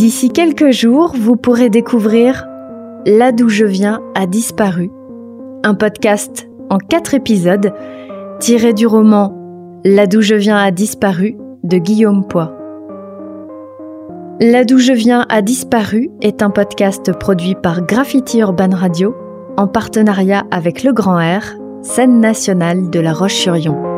D'ici quelques jours, vous pourrez découvrir Là d'où je viens a disparu, un podcast en quatre épisodes tiré du roman Là d'où je viens a disparu de Guillaume Poix. Là d'où je viens a disparu est un podcast produit par Graffiti Urban Radio en partenariat avec Le Grand Air, scène nationale de La Roche-sur-Yon.